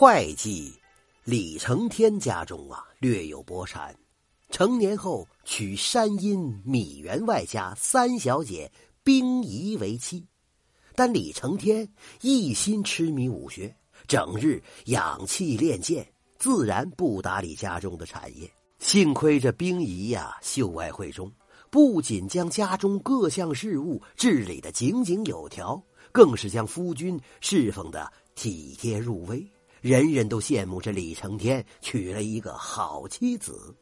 会计李承天家中啊，略有薄产。成年后娶山阴米员外家三小姐冰怡为妻，但李承天一心痴迷武学，整日养气练剑，自然不打理家中的产业。幸亏这冰怡呀，秀外慧中，不仅将家中各项事务治理的井井有条，更是将夫君侍奉的体贴入微，人人都羡慕这李承天娶了一个好妻子。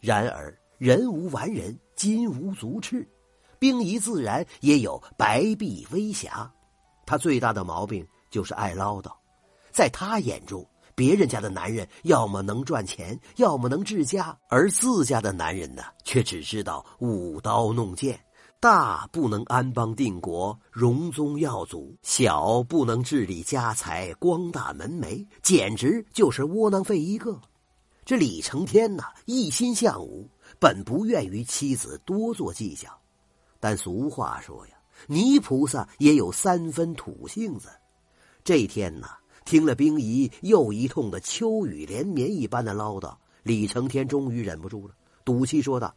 然而人无完人，金无足赤，冰怡自然也有白璧微瑕。他最大的毛病就是爱唠叨，在他眼中，别人家的男人要么能赚钱，要么能治家，而自家的男人呢，却只知道舞刀弄剑，大不能安邦定国、荣宗耀祖，小不能治理家财、光大门楣，简直就是窝囊废一个。这李承天呐，一心向武，本不愿与妻子多做计较，但俗话说呀，泥菩萨也有三分土性子。这天呐，听了冰姨又一通的秋雨连绵一般的唠叨，李承天终于忍不住了，赌气说道：“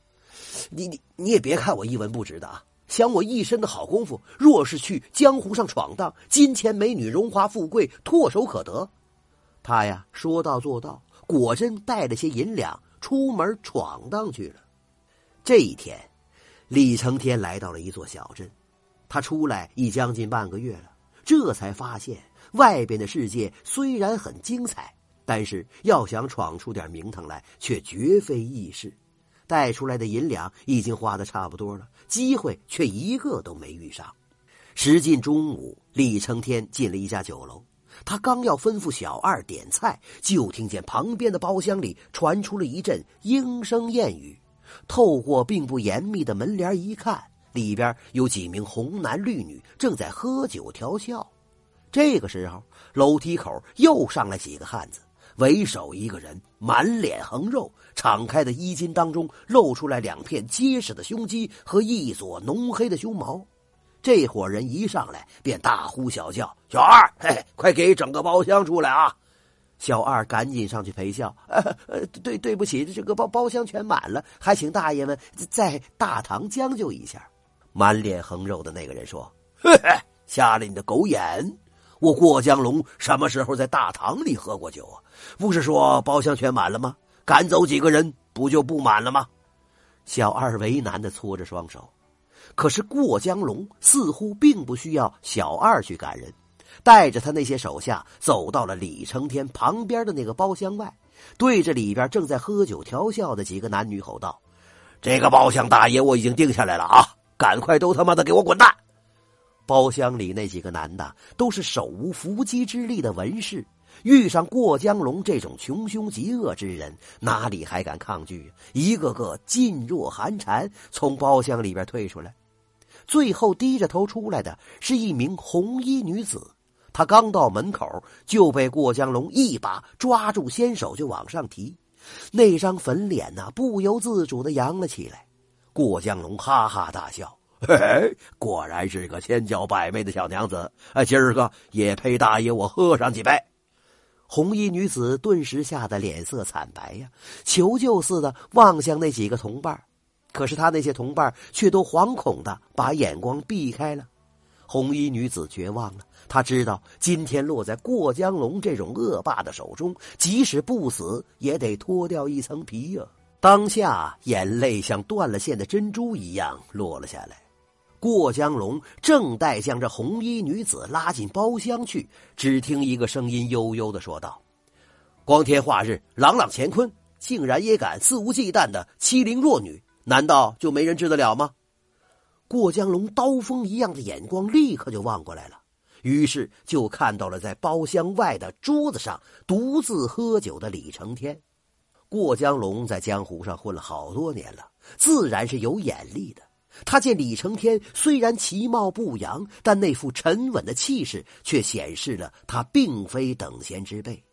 你你你也别看我一文不值的啊，想我一身的好功夫，若是去江湖上闯荡，金钱美女、荣华富贵唾手可得。”他呀，说到做到。果真带了些银两出门闯荡去了。这一天，李承天来到了一座小镇，他出来已将近半个月了，这才发现外边的世界虽然很精彩，但是要想闯出点名堂来，却绝非易事。带出来的银两已经花的差不多了，机会却一个都没遇上。时近中午，李承天进了一家酒楼。他刚要吩咐小二点菜，就听见旁边的包厢里传出了一阵莺声燕语。透过并不严密的门帘一看，里边有几名红男绿女正在喝酒调笑。这个时候，楼梯口又上来几个汉子，为首一个人满脸横肉，敞开的衣襟当中露出来两片结实的胸肌和一撮浓黑的胸毛。这伙人一上来便大呼小叫：“小二，嘿，嘿快给整个包厢出来啊！”小二赶紧上去陪笑：“呃，对，对不起，这个包包厢全满了，还请大爷们在大堂将就一下。”满脸横肉的那个人说：“嘿嘿，瞎了你的狗眼！我过江龙什么时候在大堂里喝过酒啊？不是说包厢全满了吗？赶走几个人不就不满了吗？”小二为难的搓着双手。可是过江龙似乎并不需要小二去赶人，带着他那些手下走到了李承天旁边的那个包厢外，对着里边正在喝酒调笑的几个男女吼道：“这个包厢大爷我已经定下来了啊，赶快都他妈的给我滚蛋！”包厢里那几个男的都是手无缚鸡之力的文士，遇上过江龙这种穷凶极恶之人，哪里还敢抗拒？一个个噤若寒蝉，从包厢里边退出来。最后低着头出来的是一名红衣女子，她刚到门口就被过江龙一把抓住纤手就往上提，那张粉脸呐不由自主的扬了起来。过江龙哈哈大笑：“嘿嘿，果然是个千娇百媚的小娘子，哎，今儿个也陪大爷我喝上几杯。”红衣女子顿时吓得脸色惨白呀，求救似的望向那几个同伴。可是他那些同伴却都惶恐的把眼光避开了。红衣女子绝望了，她知道今天落在过江龙这种恶霸的手中，即使不死也得脱掉一层皮呀。当下眼泪像断了线的珍珠一样落了下来。过江龙正待将这红衣女子拉进包厢去，只听一个声音悠悠的说道：“光天化日，朗朗乾坤，竟然也敢肆无忌惮的欺凌弱女！”难道就没人治得了吗？过江龙刀锋一样的眼光立刻就望过来了，于是就看到了在包厢外的桌子上独自喝酒的李承天。过江龙在江湖上混了好多年了，自然是有眼力的。他见李承天虽然其貌不扬，但那副沉稳的气势却显示了他并非等闲之辈。